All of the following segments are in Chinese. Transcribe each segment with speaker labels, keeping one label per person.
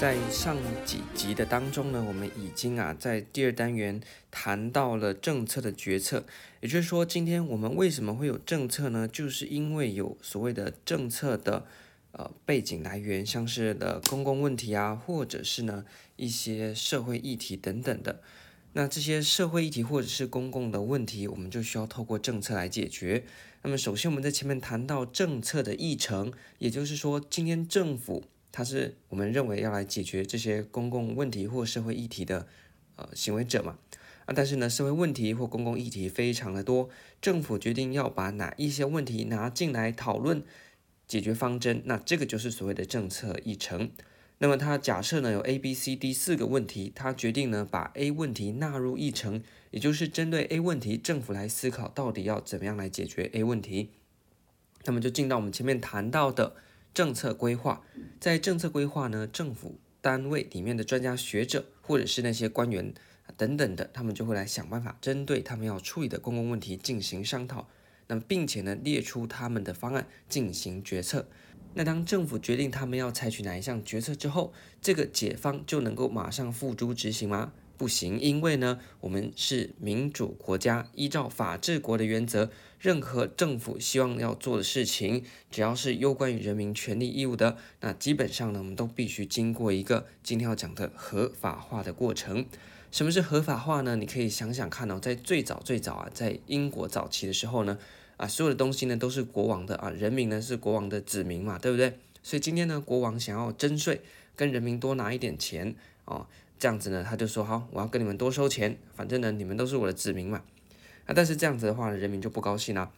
Speaker 1: 在上几集的当中呢，我们已经啊在第二单元谈到了政策的决策，也就是说，今天我们为什么会有政策呢？就是因为有所谓的政策的呃背景来源，像是的公共问题啊，或者是呢一些社会议题等等的。那这些社会议题或者是公共的问题，我们就需要透过政策来解决。那么首先我们在前面谈到政策的议程，也就是说，今天政府。他是我们认为要来解决这些公共问题或社会议题的呃行为者嘛啊，但是呢，社会问题或公共议题非常的多，政府决定要把哪一些问题拿进来讨论解决方针，那这个就是所谓的政策议程。那么他假设呢有 A、B、C、D 四个问题，他决定呢把 A 问题纳入议程，也就是针对 A 问题，政府来思考到底要怎么样来解决 A 问题。那么就进到我们前面谈到的。政策规划，在政策规划呢，政府单位里面的专家学者，或者是那些官员等等的，他们就会来想办法，针对他们要处理的公共问题进行商讨，那么并且呢，列出他们的方案进行决策。那当政府决定他们要采取哪一项决策之后，这个解方就能够马上付诸执行吗？不行，因为呢，我们是民主国家，依照法治国的原则，任何政府希望要做的事情，只要是攸关于人民权利义务的，那基本上呢，我们都必须经过一个今天要讲的合法化的过程。什么是合法化呢？你可以想想看哦，在最早最早啊，在英国早期的时候呢，啊，所有的东西呢都是国王的啊，人民呢是国王的子民嘛，对不对？所以今天呢，国王想要征税，跟人民多拿一点钱哦。这样子呢，他就说好，我要跟你们多收钱，反正呢，你们都是我的子民嘛。啊，但是这样子的话，人民就不高兴了，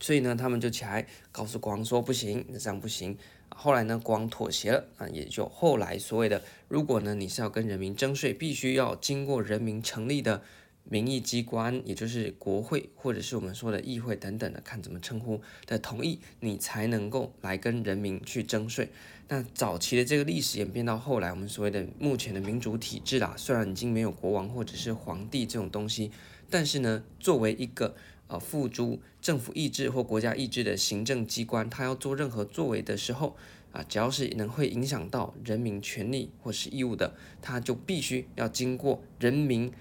Speaker 1: 所以呢，他们就起来告诉国王说不行，这样不行。后来呢，国王妥协了啊，也就后来所谓的，如果呢你是要跟人民征税，必须要经过人民成立的。民意机关，也就是国会或者是我们说的议会等等的，看怎么称呼的同意，你才能够来跟人民去征税。那早期的这个历史演变到后来，我们所谓的目前的民主体制啦，虽然已经没有国王或者是皇帝这种东西，但是呢，作为一个呃付诸政府意志或国家意志的行政机关，它要做任何作为的时候啊，只要是能会影响到人民权利或是义务的，它就必须要经过人民。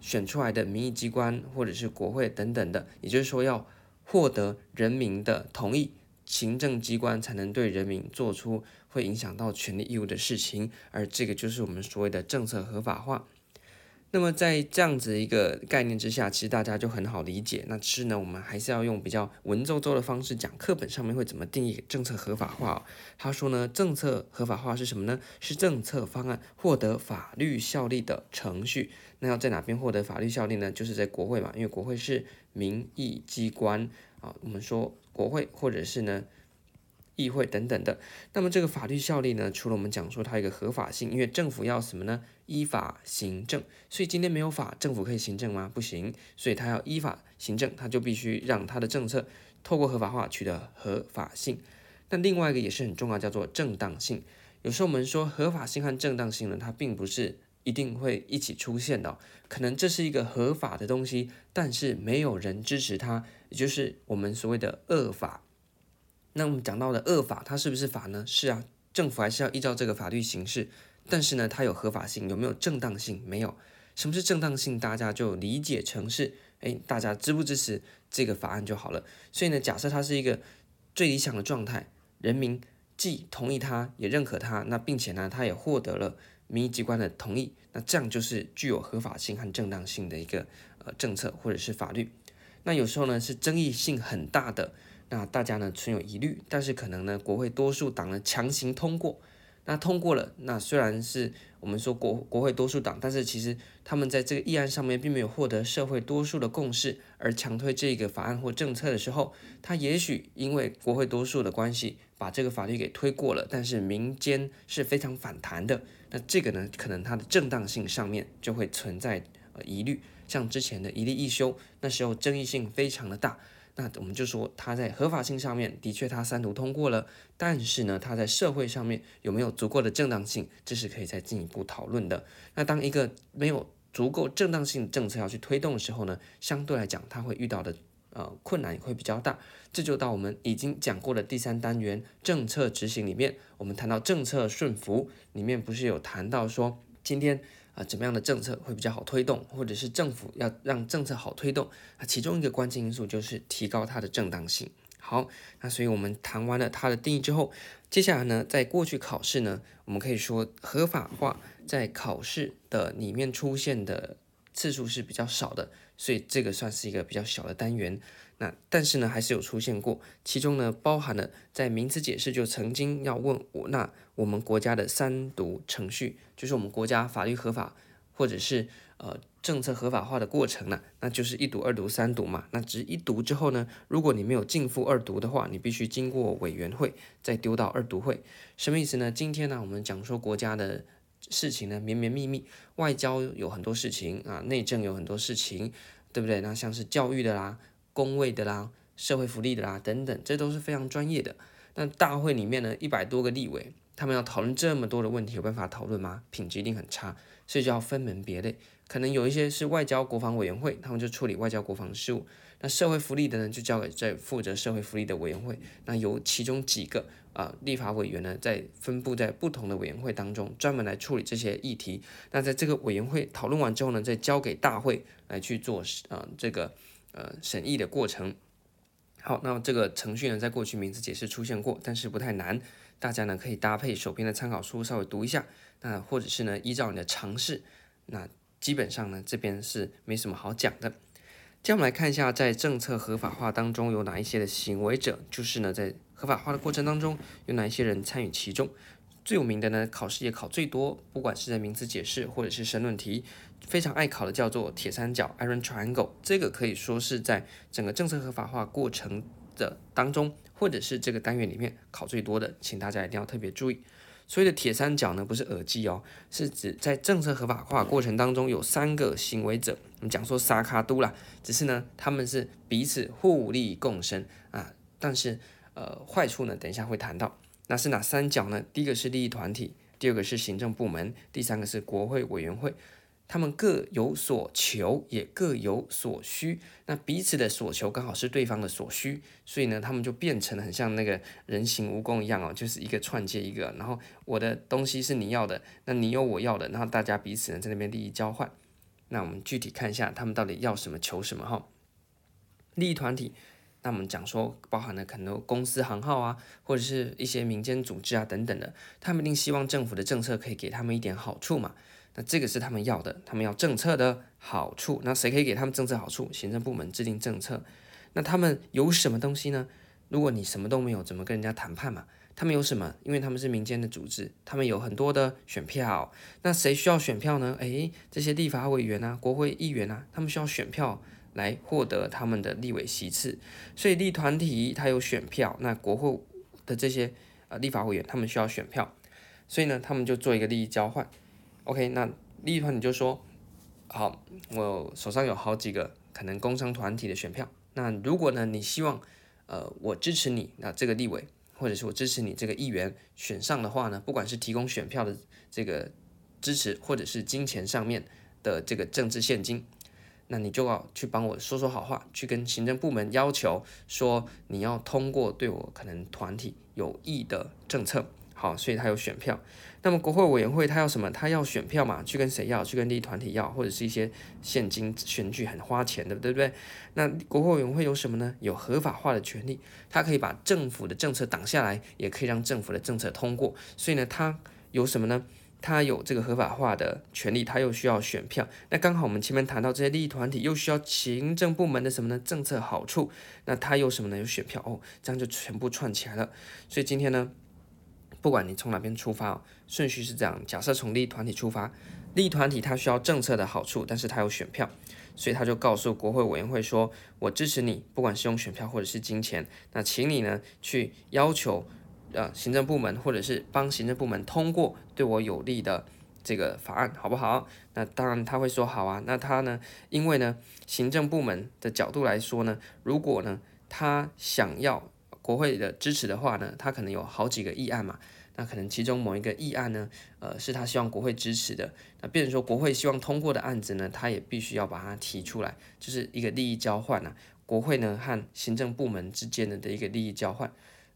Speaker 1: 选出来的民意机关或者是国会等等的，也就是说要获得人民的同意，行政机关才能对人民做出会影响到权利义务的事情，而这个就是我们所谓的政策合法化。那么在这样子一个概念之下，其实大家就很好理解。那是呢，我们还是要用比较文绉绉的方式讲，课本上面会怎么定义政策合法化？他说呢，政策合法化是什么呢？是政策方案获得法律效力的程序。那要在哪边获得法律效力呢？就是在国会嘛，因为国会是民意机关啊。我们说国会或者是呢。议会等等的，那么这个法律效力呢？除了我们讲说它一个合法性，因为政府要什么呢？依法行政，所以今天没有法，政府可以行政吗？不行，所以它要依法行政，它就必须让它的政策透过合法化取得合法性。那另外一个也是很重要，叫做正当性。有时候我们说合法性和正当性呢，它并不是一定会一起出现的，可能这是一个合法的东西，但是没有人支持它，也就是我们所谓的恶法。那我们讲到的恶法，它是不是法呢？是啊，政府还是要依照这个法律行事。但是呢，它有合法性，有没有正当性？没有。什么是正当性？大家就理解成是，哎，大家支不支持这个法案就好了。所以呢，假设它是一个最理想的状态，人民既同意它，也认可它，那并且呢，它也获得了民意机关的同意，那这样就是具有合法性和正当性的一个呃政策或者是法律。那有时候呢，是争议性很大的。那大家呢存有疑虑，但是可能呢国会多数党呢强行通过，那通过了，那虽然是我们说国国会多数党，但是其实他们在这个议案上面并没有获得社会多数的共识，而强推这个法案或政策的时候，他也许因为国会多数的关系把这个法律给推过了，但是民间是非常反弹的，那这个呢可能它的正当性上面就会存在呃疑虑，像之前的一例一休，那时候争议性非常的大。那我们就说，它在合法性上面的确它三读通过了，但是呢，它在社会上面有没有足够的正当性，这是可以再进一步讨论的。那当一个没有足够正当性政策要去推动的时候呢，相对来讲，它会遇到的呃困难也会比较大。这就到我们已经讲过的第三单元政策执行里面，我们谈到政策顺服里面不是有谈到说今天啊、怎么样的政策会比较好推动，或者是政府要让政策好推动，啊其中一个关键因素就是提高它的正当性。好，那所以我们谈完了它的定义之后，接下来呢，在过去考试呢，我们可以说合法化在考试的里面出现的次数是比较少的，所以这个算是一个比较小的单元。那但是呢，还是有出现过，其中呢包含了在名词解释就曾经要问我，那我们国家的三读程序，就是我们国家法律合法或者是呃。政策合法化的过程呢，那就是一读、二读、三读嘛。那只一读之后呢，如果你没有进赴二读的话，你必须经过委员会再丢到二读会。什么意思呢？今天呢，我们讲说国家的事情呢，绵绵密密，外交有很多事情啊，内政有很多事情，对不对？那像是教育的啦、公卫的啦、社会福利的啦等等，这都是非常专业的。那大会里面呢，一百多个立委，他们要讨论这么多的问题，有办法讨论吗？品质一定很差，所以就要分门别类。可能有一些是外交国防委员会，他们就处理外交国防事务。那社会福利的呢，就交给在负责社会福利的委员会。那由其中几个啊、立法委员呢，在分布在不同的委员会当中，专门来处理这些议题。那在这个委员会讨论完之后呢，再交给大会来去做啊、呃、这个呃审议的过程。好，那么这个程序呢，在过去名词解释出现过，但是不太难，大家呢可以搭配手边的参考书稍微读一下。那或者是呢，依照你的常识，那。基本上呢，这边是没什么好讲的。接下来我们来看一下，在政策合法化当中有哪一些的行为者，就是呢，在合法化的过程当中有哪一些人参与其中。最有名的呢，考试也考最多，不管是在名词解释或者是申论题，非常爱考的叫做铁三角 （Iron Triangle）。这个可以说是在整个政策合法化过程的当中，或者是这个单元里面考最多的，请大家一定要特别注意。所谓的铁三角呢，不是耳机哦，是指在政策合法化过程当中有三个行为者。我们讲说沙卡都啦，只是呢，他们是彼此互利共生啊。但是呃，坏处呢，等一下会谈到。那是哪三角呢？第一个是利益团体，第二个是行政部门，第三个是国会委员会。他们各有所求，也各有所需。那彼此的所求刚好是对方的所需，所以呢，他们就变成了很像那个人形蜈蚣一样哦，就是一个串接一个。然后我的东西是你要的，那你有我要的，然后大家彼此呢在那边利益交换。那我们具体看一下他们到底要什么求什么哈。利益团体，那我们讲说包含了很多公司行号啊，或者是一些民间组织啊等等的，他们一定希望政府的政策可以给他们一点好处嘛。那这个是他们要的，他们要政策的好处。那谁可以给他们政策好处？行政部门制定政策。那他们有什么东西呢？如果你什么都没有，怎么跟人家谈判嘛？他们有什么？因为他们是民间的组织，他们有很多的选票。那谁需要选票呢？诶，这些立法委员啊、国会议员啊，他们需要选票来获得他们的立委席次。所以立团体他有选票，那国会的这些呃立法委员他们需要选票，所以呢，他们就做一个利益交换。OK，那利益团体就说，好，我手上有好几个可能工商团体的选票。那如果呢，你希望，呃，我支持你，那这个立委，或者是我支持你这个议员选上的话呢，不管是提供选票的这个支持，或者是金钱上面的这个政治献金，那你就要去帮我说说好话，去跟行政部门要求说，你要通过对我可能团体有益的政策。好，所以他有选票。那么国会委员会他要什么？他要选票嘛？去跟谁要？去跟利益团体要，或者是一些现金选举很花钱的，对不对？那国会委员会有什么呢？有合法化的权利，他可以把政府的政策挡下来，也可以让政府的政策通过。所以呢，他有什么呢？他有这个合法化的权利，他又需要选票。那刚好我们前面谈到这些利益团体又需要行政部门的什么呢？政策好处。那他有什么呢？有选票哦，这样就全部串起来了。所以今天呢，不管你从哪边出发，顺序是这样。假设从利益团体出发，利益团体它需要政策的好处，但是它有选票，所以他就告诉国会委员会说：“我支持你，不管是用选票或者是金钱，那请你呢去要求呃行政部门或者是帮行政部门通过对我有利的这个法案，好不好？”那当然他会说好啊。那他呢，因为呢行政部门的角度来说呢，如果呢他想要。国会的支持的话呢，他可能有好几个议案嘛，那可能其中某一个议案呢，呃，是他希望国会支持的，那变成说国会希望通过的案子呢，他也必须要把它提出来，就是一个利益交换呐、啊。国会呢和行政部门之间的的一个利益交换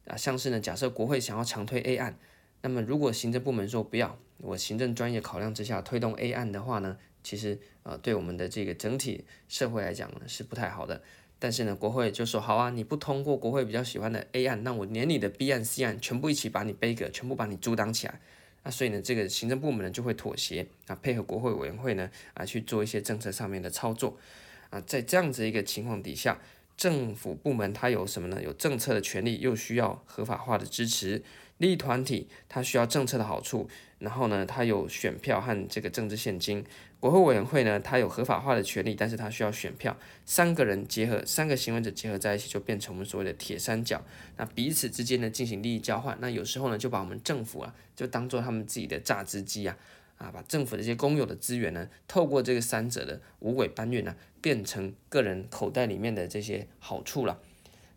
Speaker 1: 啊，像是呢，假设国会想要强推 A 案，那么如果行政部门说不要，我行政专业考量之下推动 A 案的话呢，其实呃对我们的这个整体社会来讲呢是不太好的。但是呢，国会就说好啊，你不通过国会比较喜欢的 A 案，那我连你的 B 案、C 案全部一起把你背个，全部把你阻挡起来。那所以呢，这个行政部门呢就会妥协啊，配合国会委员会呢啊去做一些政策上面的操作啊，在这样子一个情况底下，政府部门它有什么呢？有政策的权利，又需要合法化的支持。利益团体它需要政策的好处，然后呢，它有选票和这个政治献金。国会委员会呢，它有合法化的权利，但是它需要选票。三个人结合，三个行为者结合在一起，就变成我们所谓的铁三角。那彼此之间呢进行利益交换。那有时候呢，就把我们政府啊，就当做他们自己的榨汁机啊，啊，把政府的一些公有的资源呢，透过这个三者的五尾搬运呢，变成个人口袋里面的这些好处了。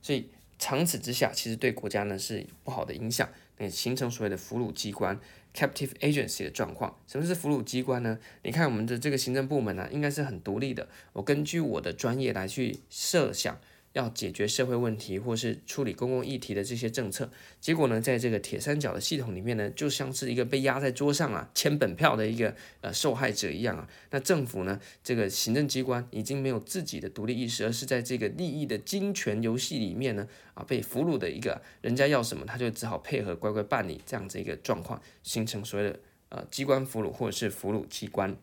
Speaker 1: 所以长此之下，其实对国家呢是不好的影响。形成所谓的俘虏机关 （captive agency） 的状况。什么是俘虏机关呢？你看我们的这个行政部门呢、应该是很独立的。我根据我的专业来去设想。要解决社会问题或是处理公共议题的这些政策，结果呢，在这个铁三角的系统里面呢，就像是一个被压在桌上啊，签本票的一个呃受害者一样啊。那政府呢，这个行政机关已经没有自己的独立意识，而是在这个利益的金权游戏里面呢，啊，被俘虏的一个，人家要什么他就只好配合乖乖办理这样子一个状况，形成所谓的呃机关俘虏或者是俘虏机关。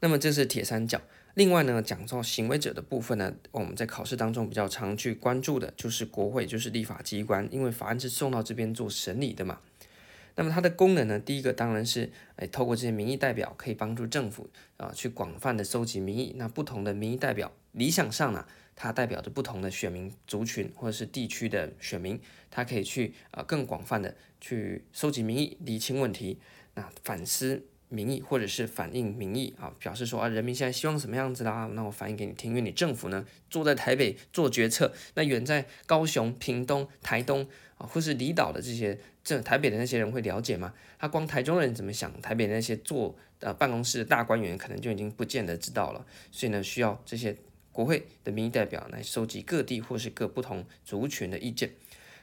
Speaker 1: 那么这是铁三角。另外呢，讲到行为者的部分呢，我们在考试当中比较常去关注的就是国会，就是立法机关，因为法案是送到这边做审理的嘛。那么它的功能呢，第一个当然是，哎，透过这些民意代表可以帮助政府啊，去广泛的收集民意。那不同的民意代表，理想上呢，它代表着不同的选民族群或者是地区的选民，它可以去啊更广泛的去收集民意，厘清问题，那反思。民意或者是反映民意啊，表示说啊，人民现在希望什么样子啦？那我反映给你听。因为你政府呢，坐在台北做决策，那远在高雄、屏东、台东啊，或是离岛的这些这台北的那些人会了解吗？他光台中人怎么想，台北的那些坐呃办公室的大官员可能就已经不见得知道了。所以呢，需要这些国会的民意代表来收集各地或是各不同族群的意见。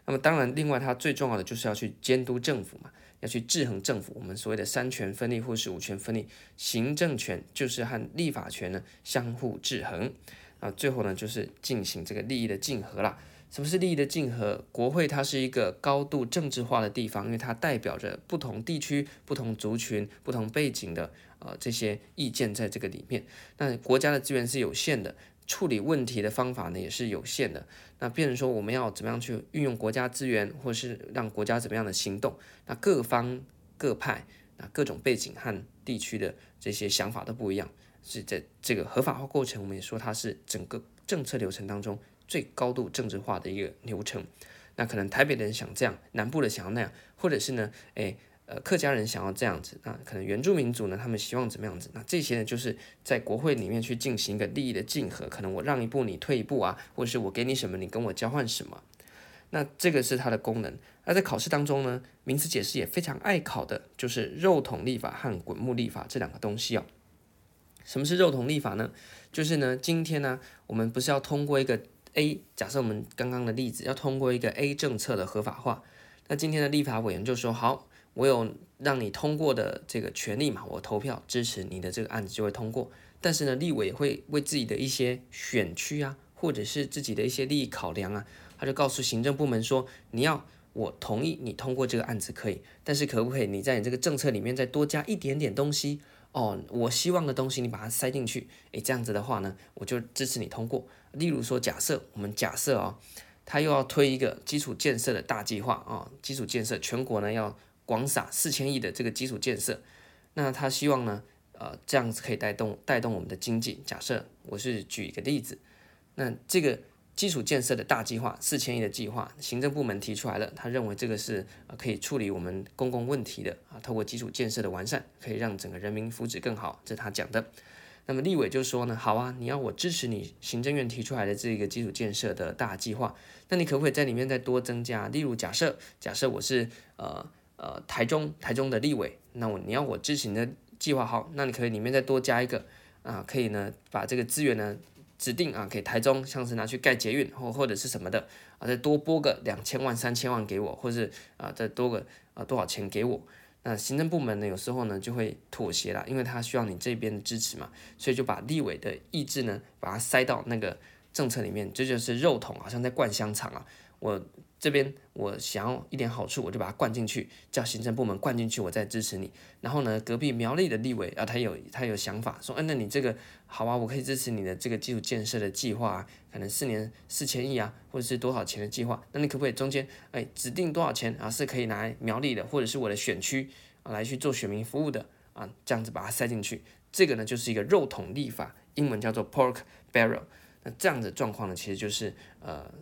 Speaker 1: 那么当然，另外它最重要的就是要去监督政府嘛。要去制衡政府，我们所谓的三权分立或是五权分立，行政权就是和立法权呢相互制衡啊，最后呢就是进行这个利益的竞合啦。什么是利益的竞合？国会它是一个高度政治化的地方，因为它代表着不同地区、不同族群、不同背景的呃这些意见在这个里面。那国家的资源是有限的。处理问题的方法呢也是有限的，那变成说我们要怎么样去运用国家资源，或是让国家怎么样的行动，那各方各派，那各种背景和地区的这些想法都不一样，是在这个合法化过程，我们也说它是整个政策流程当中最高度政治化的一个流程。那可能台北的人想这样，南部的想要那样，或者是呢，诶。呃，客家人想要这样子，那可能原住民族呢，他们希望怎么样子？那这些呢，就是在国会里面去进行一个利益的竞合，可能我让一步，你退一步啊，或者是我给你什么，你跟我交换什么。那这个是它的功能。那在考试当中呢，名词解释也非常爱考的，就是肉统立法和滚木立法这两个东西哦。什么是肉统立法呢？就是呢，今天呢，我们不是要通过一个 A，假设我们刚刚的例子要通过一个 A 政策的合法化，那今天的立法委员就说好。我有让你通过的这个权利嘛，我投票支持你的这个案子就会通过。但是呢，立委会为自己的一些选区啊，或者是自己的一些利益考量啊，他就告诉行政部门说，你要我同意你通过这个案子可以，但是可不可以你在你这个政策里面再多加一点点东西哦？我希望的东西你把它塞进去，诶，这样子的话呢，我就支持你通过。例如说，假设我们假设啊，他又要推一个基础建设的大计划啊，基础建设全国呢要。广撒四千亿的这个基础建设，那他希望呢，呃，这样子可以带动带动我们的经济。假设我是举一个例子，那这个基础建设的大计划，四千亿的计划，行政部门提出来了，他认为这个是可以处理我们公共问题的啊，透过基础建设的完善，可以让整个人民福祉更好，这是他讲的。那么立委就说呢，好啊，你要我支持你行政院提出来的这个基础建设的大计划，那你可不可以在里面再多增加？例如假设假设我是呃。呃，台中台中的立委，那我你要我支持你的计划好，那你可以里面再多加一个啊，可以呢把这个资源呢指定啊给台中，像是拿去盖捷运或或者是什么的啊，再多拨个两千万三千万给我，或是啊再多个啊多少钱给我。那行政部门呢，有时候呢就会妥协啦，因为他需要你这边的支持嘛，所以就把立委的意志呢，把它塞到那个政策里面，这就是肉桶，好像在灌香肠啊。我这边我想要一点好处，我就把它灌进去，叫行政部门灌进去，我再支持你。然后呢，隔壁苗栗的立委啊，他有他有想法，说，哎，那你这个好啊，我可以支持你的这个基础建设的计划啊，可能四年四千亿啊，或者是多少钱的计划，那你可不可以中间哎指定多少钱啊，是可以拿苗栗的，或者是我的选区啊来去做选民服务的啊，这样子把它塞进去，这个呢就是一个肉桶立法，英文叫做 pork barrel。那这样的状况呢，其实就是呃。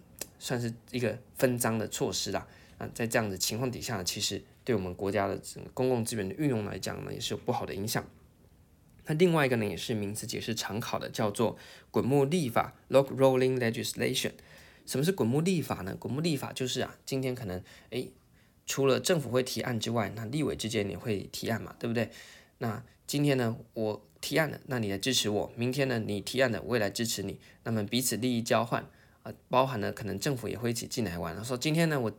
Speaker 1: 算是一个分赃的措施啦，啊，在这样的情况底下呢，其实对我们国家的整个公共资源的运用来讲呢，也是有不好的影响。那另外一个呢，也是名词解释常考的，叫做滚木立法 （log rolling legislation）。什么是滚木立法呢？滚木立法就是啊，今天可能诶，除了政府会提案之外，那立委之间也会提案嘛，对不对？那今天呢，我提案了，那你来支持我；明天呢，你提案了，我也来支持你。那么彼此利益交换。啊，包含了可能政府也会一起进来玩。说今天呢，我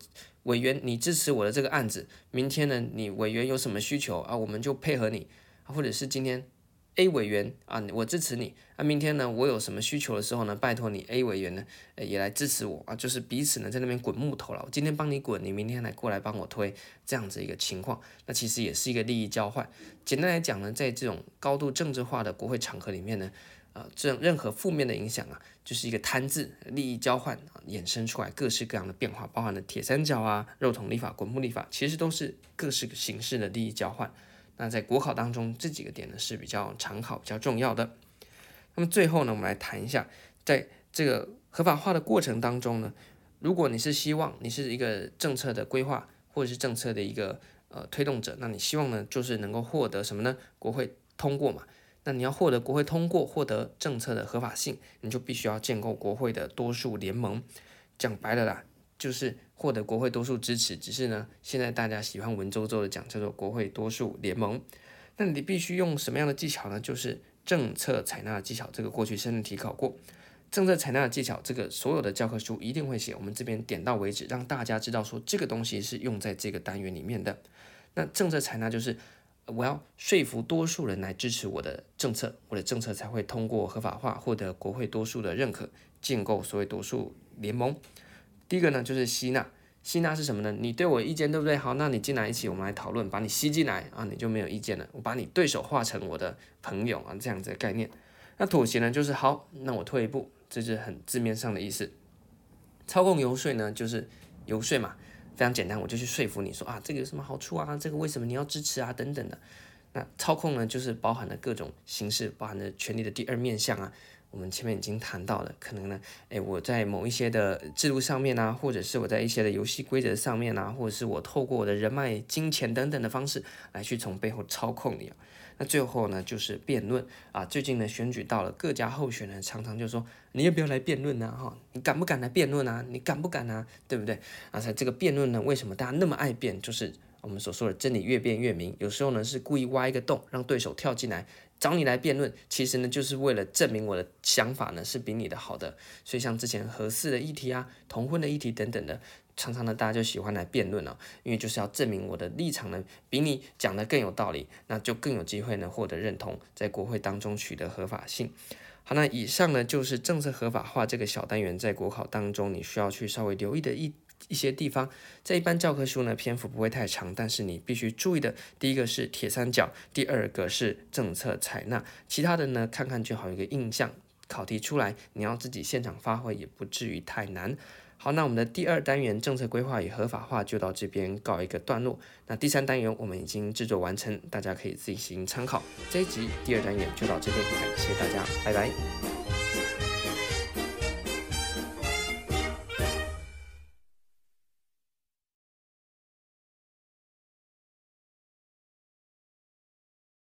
Speaker 1: 委员你支持我的这个案子，明天呢，你委员有什么需求啊，我们就配合你。或者是今天 A 委员啊，我支持你。啊，明天呢，我有什么需求的时候呢，拜托你 A 委员呢，也来支持我啊，就是彼此呢在那边滚木头了。我今天帮你滚，你明天来过来帮我推，这样子一个情况，那其实也是一个利益交换。简单来讲呢，在这种高度政治化的国会场合里面呢。啊，这任何负面的影响啊，就是一个贪字利益交换，衍生出来各式各样的变化，包含了铁三角啊、肉桶立法、滚木立法，其实都是各式形式的利益交换。那在国考当中，这几个点呢是比较常考、比较重要的。那么最后呢，我们来谈一下，在这个合法化的过程当中呢，如果你是希望你是一个政策的规划或者是政策的一个呃推动者，那你希望呢就是能够获得什么呢？国会通过嘛。那你要获得国会通过，获得政策的合法性，你就必须要建构国会的多数联盟。讲白了啦，就是获得国会多数支持。只是呢，现在大家喜欢文绉绉的讲叫做国会多数联盟。那你必须用什么样的技巧呢？就是政策采纳的技巧。这个过去申论题考过，政策采纳的技巧，这个所有的教科书一定会写。我们这边点到为止，让大家知道说这个东西是用在这个单元里面的。那政策采纳就是。我要说服多数人来支持我的政策，我的政策才会通过合法化，获得国会多数的认可，建构所谓多数联盟。第一个呢，就是吸纳，吸纳是什么呢？你对我意见对不对？好，那你进来一起，我们来讨论，把你吸进来啊，你就没有意见了。我把你对手化成我的朋友啊，这样子的概念。那妥协呢，就是好，那我退一步，这是很字面上的意思。操控游说呢，就是游说嘛。非常简单，我就去说服你说啊，这个有什么好处啊？这个为什么你要支持啊？等等的。那操控呢，就是包含了各种形式，包含了权力的第二面向啊。我们前面已经谈到了，可能呢，诶，我在某一些的制度上面啊，或者是我在一些的游戏规则上面啊，或者是我透过我的人脉、金钱等等的方式来去从背后操控你啊。那最后呢，就是辩论啊。最近呢，选举到了，各家候选人常常就说，你要不要来辩论呢？哈，你敢不敢来辩论啊？你敢不敢啊？对不对？啊，在这个辩论呢，为什么大家那么爱辩？就是我们所说的真理越辩越明。有时候呢，是故意挖一个洞，让对手跳进来。找你来辩论，其实呢，就是为了证明我的想法呢是比你的好的。所以像之前合适的议题啊、同婚的议题等等的，常常呢大家就喜欢来辩论了，因为就是要证明我的立场呢比你讲的更有道理，那就更有机会呢获得认同，在国会当中取得合法性。好，那以上呢就是政策合法化这个小单元在国考当中你需要去稍微留意的一。一些地方在一般教科书呢，篇幅不会太长，但是你必须注意的，第一个是铁三角，第二个是政策采纳，其他的呢，看看就好一个印象。考题出来，你要自己现场发挥，也不至于太难。好，那我们的第二单元政策规划与合法化就到这边告一个段落。那第三单元我们已经制作完成，大家可以自行参考。这一集第二单元就到这边，感谢大家，拜拜。